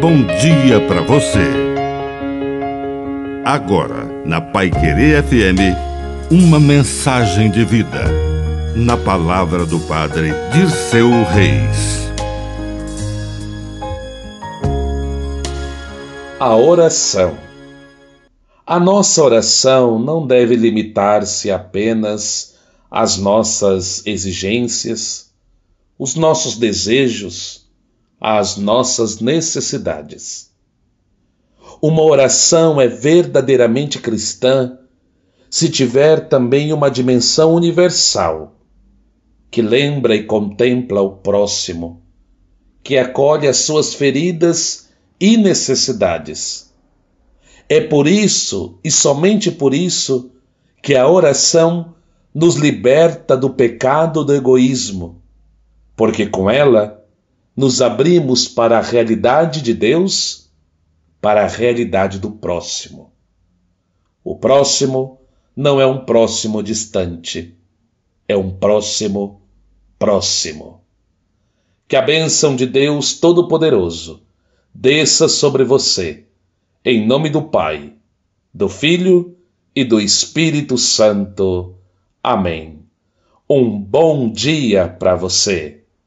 bom dia para você. Agora, na Pai Querer FM, uma mensagem de vida. Na palavra do Padre Dirceu Reis. A oração. A nossa oração não deve limitar-se apenas às nossas exigências, os nossos desejos, às nossas necessidades. Uma oração é verdadeiramente cristã se tiver também uma dimensão universal, que lembra e contempla o próximo, que acolhe as suas feridas e necessidades. É por isso, e somente por isso, que a oração nos liberta do pecado do egoísmo, porque com ela nos abrimos para a realidade de Deus, para a realidade do próximo. O próximo não é um próximo distante, é um próximo próximo. Que a bênção de Deus Todo-Poderoso desça sobre você, em nome do Pai, do Filho e do Espírito Santo. Amém. Um bom dia para você.